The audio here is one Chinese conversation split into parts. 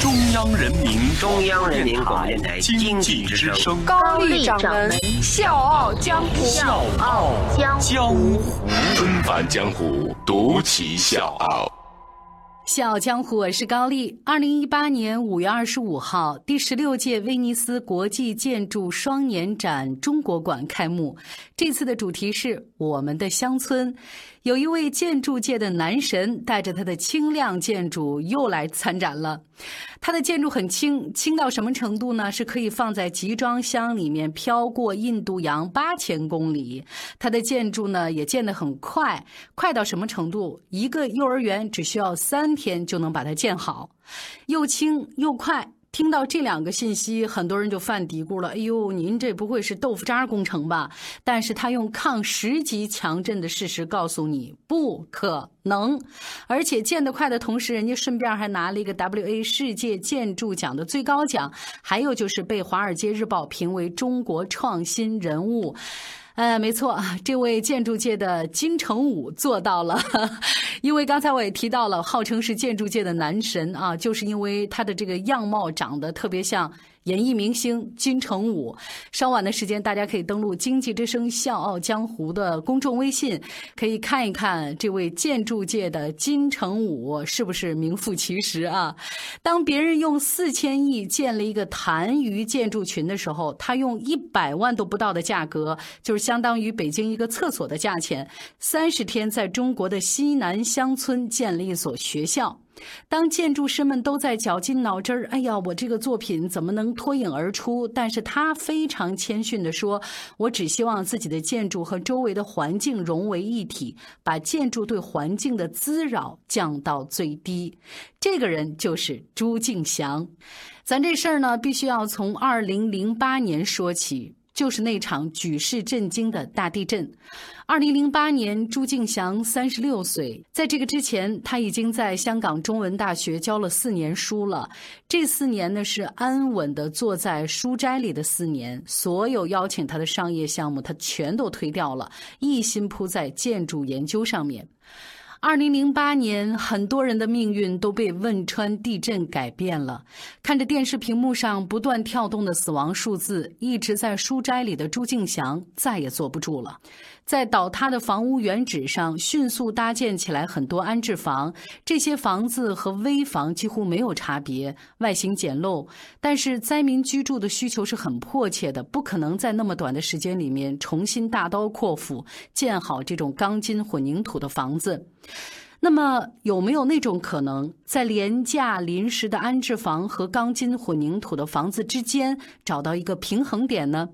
中央人民中央人民广播电台经济之声。高丽掌门，笑傲江湖。笑傲江江湖。纷繁江湖，独骑笑傲。笑傲江湖，我是高丽。二零一八年五月二十五号，第十六届威尼斯国际建筑双年展中国馆开幕。这次的主题是我们的乡村。有一位建筑界的男神带着他的轻量建筑又来参展了。它的建筑很轻，轻到什么程度呢？是可以放在集装箱里面飘过印度洋八千公里。它的建筑呢也建得很快，快到什么程度？一个幼儿园只需要三天就能把它建好，又轻又快。听到这两个信息，很多人就犯嘀咕了：“哎呦，您这不会是豆腐渣工程吧？”但是他用抗十级强震的事实告诉你，不可能。而且建得快的同时，人家顺便还拿了一个 WA 世界建筑奖的最高奖，还有就是被《华尔街日报》评为中国创新人物。呃，没错啊，这位建筑界的金城武做到了。因为刚才我也提到了，号称是建筑界的男神啊，就是因为他的这个样貌长得特别像演艺明星金城武。稍晚的时间，大家可以登录《经济之声·笑傲江湖》的公众微信，可以看一看这位建筑界的金城武是不是名副其实啊。当别人用四千亿建了一个痰盂建筑群的时候，他用一百万都不到的价格，就是相当于北京一个厕所的价钱，三十天在中国的西南乡村建了一所学校。当建筑师们都在绞尽脑汁儿，哎呀，我这个作品怎么能脱颖而出？但是他非常谦逊地说：“我只希望自己的建筑和周围的环境融为一体，把建筑对环境的滋扰降到最低。”这个人就是朱敬祥。咱这事儿呢，必须要从二零零八年说起。就是那场举世震惊的大地震。二零零八年，朱敬祥三十六岁，在这个之前，他已经在香港中文大学教了四年书了。这四年呢，是安稳的坐在书斋里的四年，所有邀请他的商业项目，他全都推掉了，一心扑在建筑研究上面。二零零八年，很多人的命运都被汶川地震改变了。看着电视屏幕上不断跳动的死亡数字，一直在书斋里的朱敬祥再也坐不住了。在倒塌的房屋原址上，迅速搭建起来很多安置房。这些房子和危房几乎没有差别，外形简陋，但是灾民居住的需求是很迫切的，不可能在那么短的时间里面重新大刀阔斧建好这种钢筋混凝土的房子。那么有没有那种可能，在廉价临时的安置房和钢筋混凝土的房子之间找到一个平衡点呢？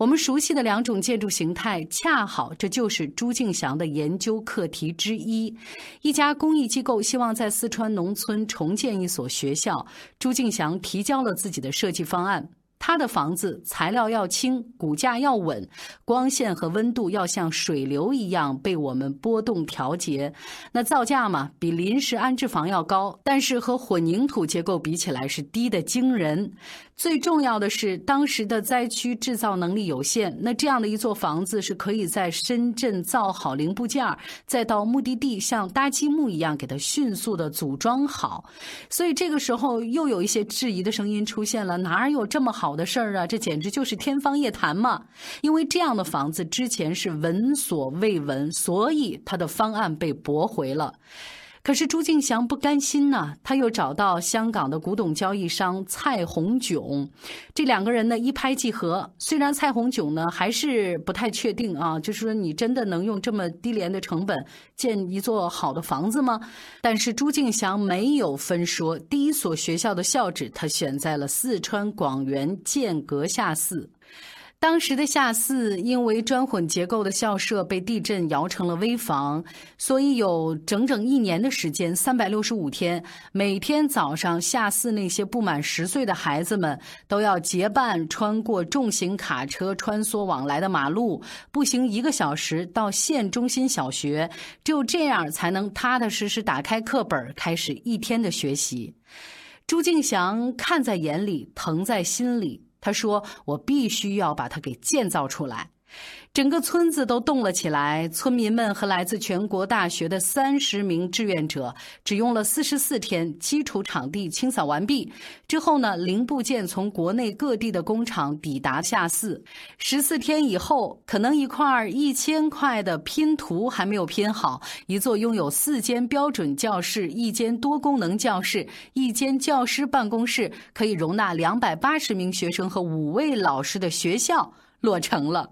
我们熟悉的两种建筑形态，恰好这就是朱敬祥的研究课题之一。一家公益机构希望在四川农村重建一所学校，朱敬祥提交了自己的设计方案。他的房子材料要轻，骨架要稳，光线和温度要像水流一样被我们波动调节。那造价嘛，比临时安置房要高，但是和混凝土结构比起来是低的惊人。最重要的是，当时的灾区制造能力有限，那这样的一座房子是可以在深圳造好零部件，再到目的地像搭积木一样给它迅速的组装好。所以这个时候又有一些质疑的声音出现了：哪有这么好的事儿啊？这简直就是天方夜谭嘛！因为这样的房子之前是闻所未闻，所以他的方案被驳回了。可是朱敬祥不甘心呐、他又找到香港的古董交易商蔡红炯，这两个人呢一拍即合。虽然蔡红炯呢还是不太确定啊，就是说你真的能用这么低廉的成本建一座好的房子吗？但是朱敬祥没有分说，第一所学校的校址他选在了四川广元剑阁下寺。当时的下寺因为砖混结构的校舍被地震摇成了危房，所以有整整一年的时间，三百六十五天，每天早上下寺那些不满十岁的孩子们都要结伴穿过重型卡车穿梭往来的马路，步行一个小时到县中心小学，只有这样才能踏踏实实打开课本，开始一天的学习。朱敬祥看在眼里，疼在心里。他说：“我必须要把它给建造出来。”整个村子都动了起来，村民们和来自全国大学的三十名志愿者，只用了四十四天，基础场地清扫完毕之后呢，零部件从国内各地的工厂抵达下寺。十四天以后，可能一块一千块的拼图还没有拼好，一座拥有四间标准教室、一间多功能教室、一间教师办公室，可以容纳两百八十名学生和五位老师的学校落成了。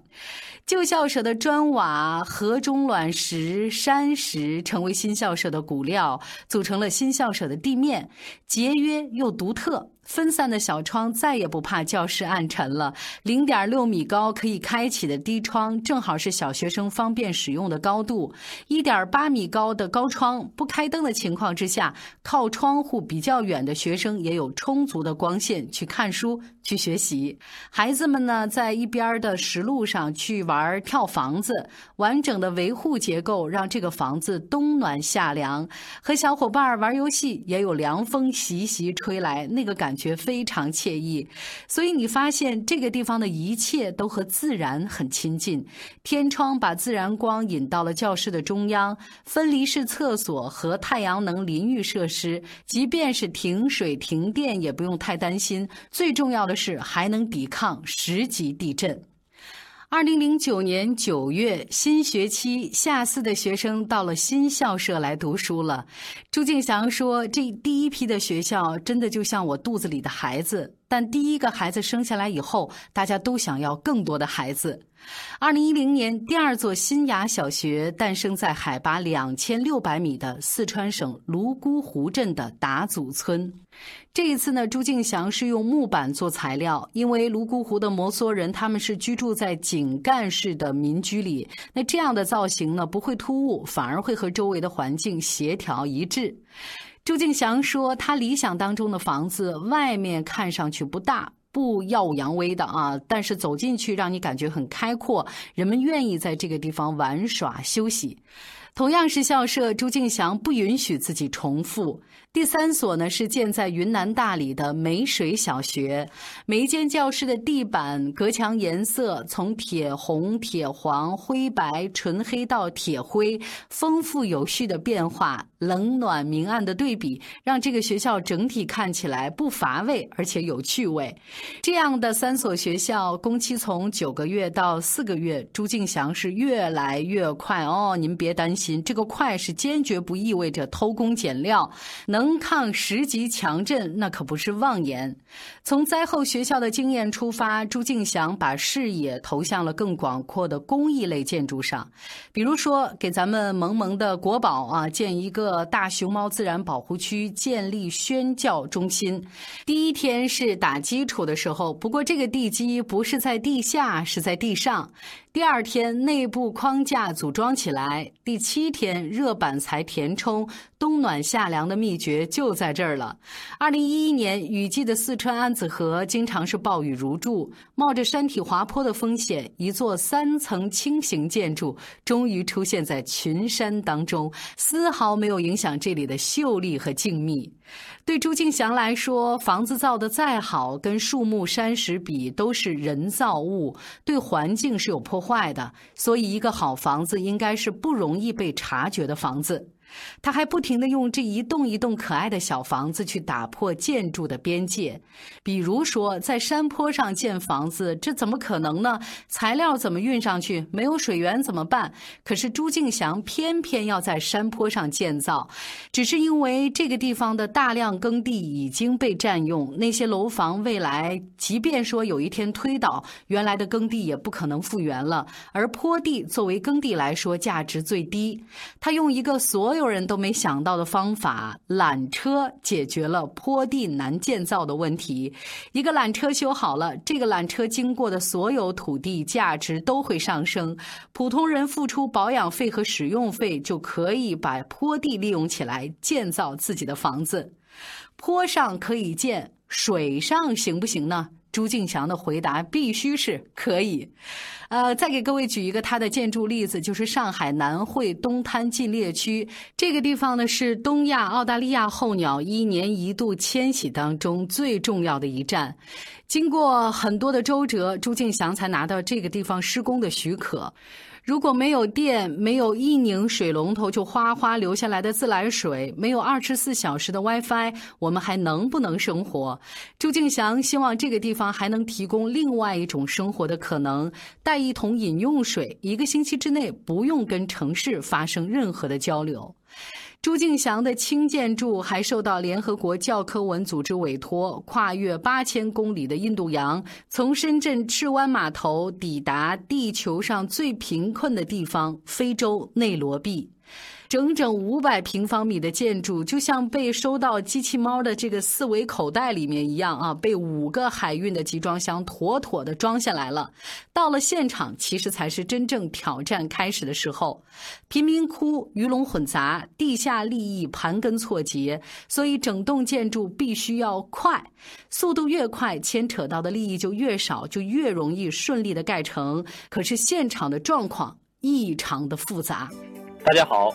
旧校舍的砖瓦、河中卵石、山石成为新校舍的骨料，组成了新校舍的地面，节约又独特。分散的小窗再也不怕教室暗沉了。零点六米高可以开启的低窗，正好是小学生方便使用的高度。一点八米高的高窗，不开灯的情况之下，靠窗户比较远的学生也有充足的光线去看书、去学习。孩子们呢，在一边的石路上去玩跳房子，完整的维护结构让这个房子冬暖夏凉。和小伙伴玩游戏，也有凉风习习吹来，那个感。觉非常惬意，所以你发现这个地方的一切都和自然很亲近。天窗把自然光引到了教室的中央，分离式厕所和太阳能淋浴设施，即便是停水停电也不用太担心。最重要的是还能抵抗十级地震。二零零九年九月，新学期下四的学生到了新校舍来读书了。朱敬祥说：“这第一批的学校真的就像我肚子里的孩子。”但第一个孩子生下来以后，大家都想要更多的孩子。二零一零年，第二座新雅小学诞生在海拔两千六百米的四川省泸沽湖镇的达祖村。这一次呢，朱敬祥是用木板做材料，因为泸沽湖的摩梭人他们是居住在井干式的民居里，那这样的造型呢不会突兀，反而会和周围的环境协调一致。朱敬祥说：“他理想当中的房子，外面看上去不大、不耀武扬威的啊，但是走进去让你感觉很开阔，人们愿意在这个地方玩耍休息。”同样是校舍，朱敬祥不允许自己重复。第三所呢是建在云南大理的梅水小学，每一间教室的地板、隔墙颜色从铁红、铁黄、灰白、纯黑到铁灰，丰富有序的变化，冷暖明暗的对比，让这个学校整体看起来不乏味，而且有趣味。这样的三所学校，工期从九个月到四个月，朱敬祥是越来越快哦，您别担心。这个快是坚决不意味着偷工减料，能抗十级强震那可不是妄言。从灾后学校的经验出发，朱敬祥把视野投向了更广阔的公益类建筑上，比如说给咱们萌萌的国宝啊建一个大熊猫自然保护区，建立宣教中心。第一天是打基础的时候，不过这个地基不是在地下，是在地上。第二天内部框架组装起来，第七天热板材填充，冬暖夏凉的秘诀就在这儿了。二零一一年雨季的四川安子河经常是暴雨如注，冒着山体滑坡的风险，一座三层轻型建筑终于出现在群山当中，丝毫没有影响这里的秀丽和静谧。对朱敬祥来说，房子造得再好，跟树木山石比都是人造物，对环境是有破坏的。所以，一个好房子应该是不容易被察觉的房子。他还不停地用这一栋一栋可爱的小房子去打破建筑的边界，比如说在山坡上建房子，这怎么可能呢？材料怎么运上去？没有水源怎么办？可是朱敬祥偏偏要在山坡上建造，只是因为这个地方的大量耕地已经被占用，那些楼房未来即便说有一天推倒，原来的耕地也不可能复原了。而坡地作为耕地来说，价值最低，他用一个所有人都没想到的方法——缆车，解决了坡地难建造的问题。一个缆车修好了，这个缆车经过的所有土地价值都会上升。普通人付出保养费和使用费，就可以把坡地利用起来，建造自己的房子。坡上可以建，水上行不行呢？朱敬祥的回答必须是可以。呃，再给各位举一个他的建筑例子，就是上海南汇东滩禁猎区这个地方呢，是东亚澳大利亚候鸟一年一度迁徙当中最重要的一站。经过很多的周折，朱敬祥才拿到这个地方施工的许可。如果没有电，没有一拧水龙头就哗哗流下来的自来水，没有二十四小时的 WiFi，我们还能不能生活？朱敬祥希望这个地方还能提供另外一种生活的可能，带一桶饮用水，一个星期之内不用跟城市发生任何的交流。朱敬祥的轻建筑还受到联合国教科文组织委托，跨越八千公里的印度洋，从深圳赤湾码头抵达地球上最贫困的地方——非洲内罗毕。整整五百平方米的建筑，就像被收到机器猫的这个四维口袋里面一样啊，被五个海运的集装箱妥妥的装下来了。到了现场，其实才是真正挑战开始的时候。贫民窟鱼龙混杂，地下利益盘根错节，所以整栋建筑必须要快，速度越快，牵扯到的利益就越少，就越容易顺利的盖成。可是现场的状况异常的复杂。大家好。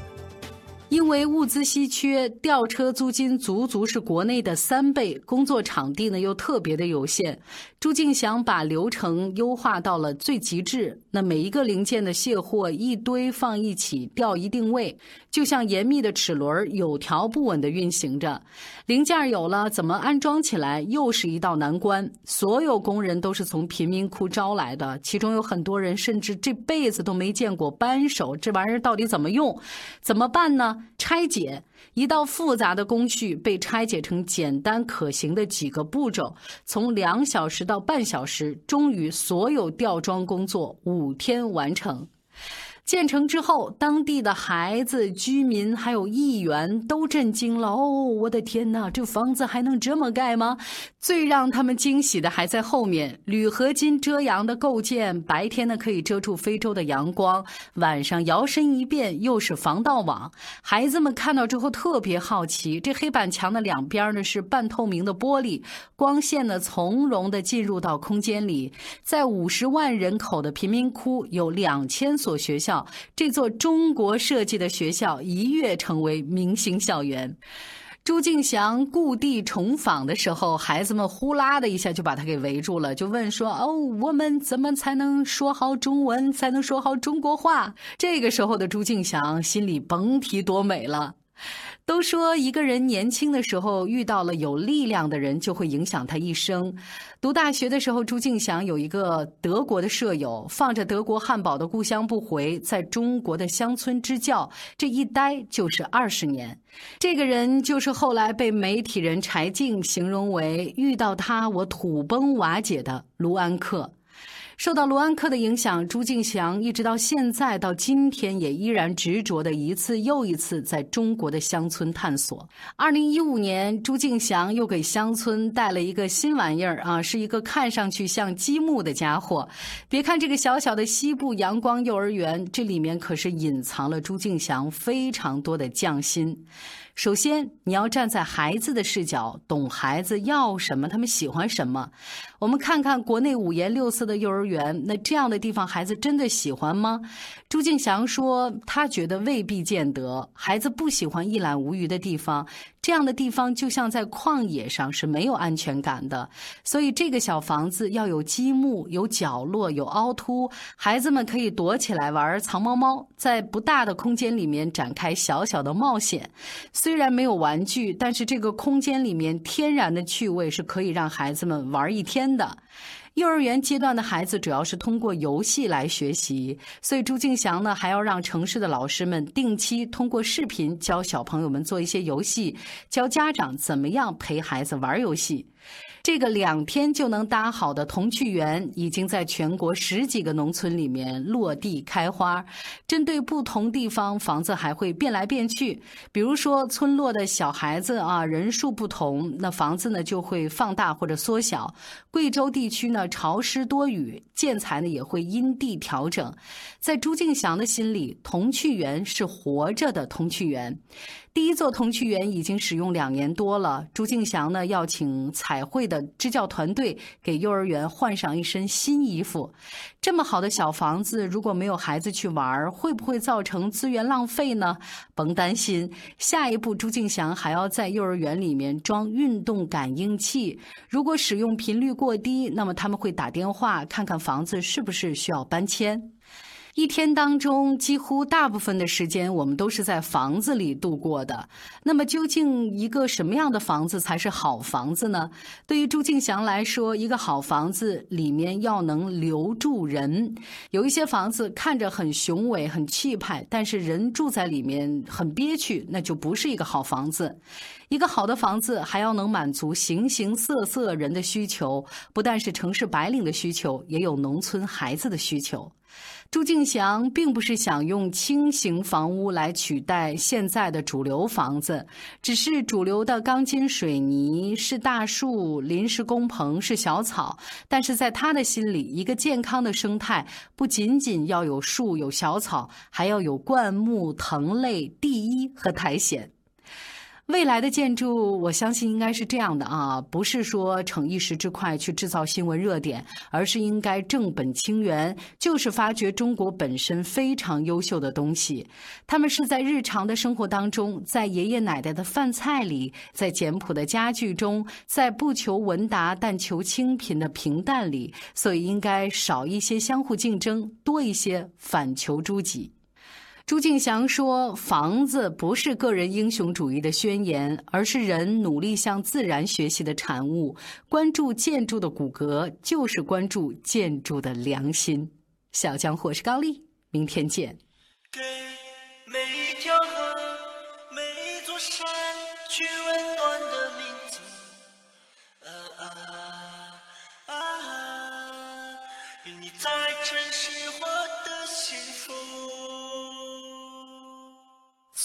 因为物资稀缺，吊车租金足足是国内的三倍，工作场地呢又特别的有限。朱敬祥把流程优化到了最极致，那每一个零件的卸货一堆放一起，吊一定位，就像严密的齿轮，有条不紊的运行着。零件有了，怎么安装起来又是一道难关。所有工人都是从贫民窟招来的，其中有很多人甚至这辈子都没见过扳手，这玩意儿到底怎么用？怎么办呢？拆解一道复杂的工序被拆解成简单可行的几个步骤，从两小时到半小时，终于所有吊装工作五天完成。建成之后，当地的孩子、居民还有议员都震惊了。哦，我的天哪，这房子还能这么盖吗？最让他们惊喜的还在后面。铝合金遮阳的构件，白天呢可以遮住非洲的阳光，晚上摇身一变又是防盗网。孩子们看到之后特别好奇，这黑板墙的两边呢是半透明的玻璃，光线呢从容的进入到空间里。在五十万人口的贫民窟，有两千所学校。这座中国设计的学校一跃成为明星校园。朱敬祥故地重访的时候，孩子们呼啦的一下就把他给围住了，就问说：“哦，我们怎么才能说好中文，才能说好中国话？”这个时候的朱敬祥心里甭提多美了。都说一个人年轻的时候遇到了有力量的人，就会影响他一生。读大学的时候，朱敬祥有一个德国的舍友，放着德国汉堡的故乡不回，在中国的乡村支教，这一待就是二十年。这个人就是后来被媒体人柴静形容为遇到他我土崩瓦解的卢安克。受到卢安克的影响，朱敬祥一直到现在到今天也依然执着的一次又一次在中国的乡村探索。二零一五年，朱敬祥又给乡村带了一个新玩意儿啊，是一个看上去像积木的家伙。别看这个小小的西部阳光幼儿园，这里面可是隐藏了朱敬祥非常多的匠心。首先，你要站在孩子的视角，懂孩子要什么，他们喜欢什么。我们看看国内五颜六色的幼儿园，那这样的地方孩子真的喜欢吗？朱静祥说，他觉得未必见得。孩子不喜欢一览无余的地方，这样的地方就像在旷野上是没有安全感的。所以，这个小房子要有积木、有角落、有凹凸，孩子们可以躲起来玩藏猫猫，在不大的空间里面展开小小的冒险。虽然没有玩具，但是这个空间里面天然的趣味是可以让孩子们玩一天的。幼儿园阶段的孩子主要是通过游戏来学习，所以朱静祥呢还要让城市的老师们定期通过视频教小朋友们做一些游戏，教家长怎么样陪孩子玩游戏。这个两天就能搭好的童趣园，已经在全国十几个农村里面落地开花。针对不同地方，房子还会变来变去。比如说，村落的小孩子啊，人数不同，那房子呢就会放大或者缩小。贵州地区呢潮湿多雨，建材呢也会因地调整。在朱敬祥的心里，童趣园是活着的童趣园。第一座童趣园已经使用两年多了。朱敬祥呢，要请彩绘的支教团队给幼儿园换上一身新衣服。这么好的小房子，如果没有孩子去玩，会不会造成资源浪费呢？甭担心，下一步朱敬祥还要在幼儿园里面装运动感应器。如果使用频率过低，那么他们会打电话看看房子是不是需要搬迁。一天当中，几乎大部分的时间，我们都是在房子里度过的。那么，究竟一个什么样的房子才是好房子呢？对于朱敬祥来说，一个好房子里面要能留住人。有一些房子看着很雄伟、很气派，但是人住在里面很憋屈，那就不是一个好房子。一个好的房子还要能满足形形色色人的需求，不但是城市白领的需求，也有农村孩子的需求。朱敬祥并不是想用轻型房屋来取代现在的主流房子，只是主流的钢筋水泥是大树、临时工棚是小草，但是在他的心里，一个健康的生态不仅仅要有树有小草，还要有灌木、藤类、地衣和苔藓。未来的建筑，我相信应该是这样的啊，不是说逞一时之快去制造新闻热点，而是应该正本清源，就是发掘中国本身非常优秀的东西。他们是在日常的生活当中，在爷爷奶奶的饭菜里，在简朴的家具中，在不求闻达但求清贫的平淡里，所以应该少一些相互竞争，多一些反求诸己。朱敬祥说：“房子不是个人英雄主义的宣言，而是人努力向自然学习的产物。关注建筑的骨骼，就是关注建筑的良心。”小江或是高丽，明天见。给每一条河，每一座山，取温暖的名字。啊啊啊！愿你在城市活得幸福。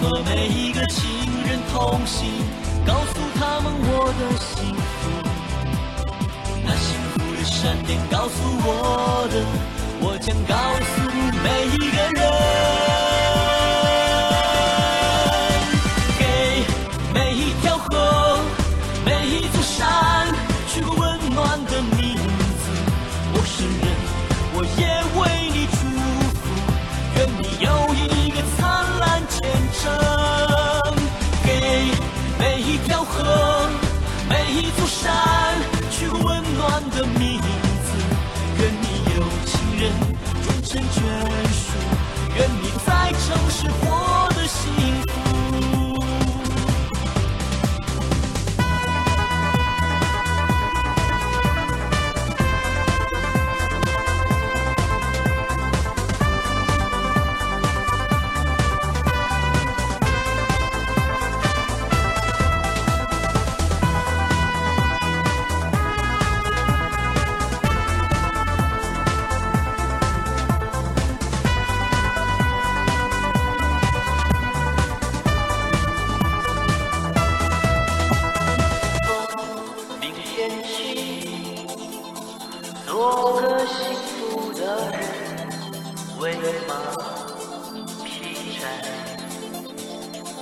和每一个亲人同行，告诉他们我的幸福。那幸福的闪电告诉我的，我将告诉每一个人。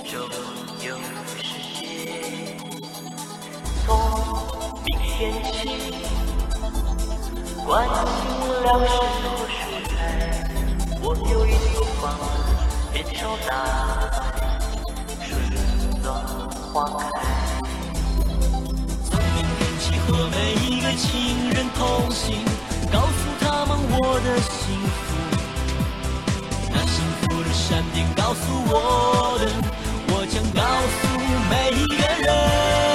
中有世界，从明天起关心粮食和蔬菜。我有一所房子，面朝大，春暖花开。从明天起和每一个亲人通信，告诉他们我的幸福。那幸福的闪电告诉我的。想告诉每一个人。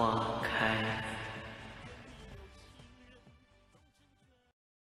花。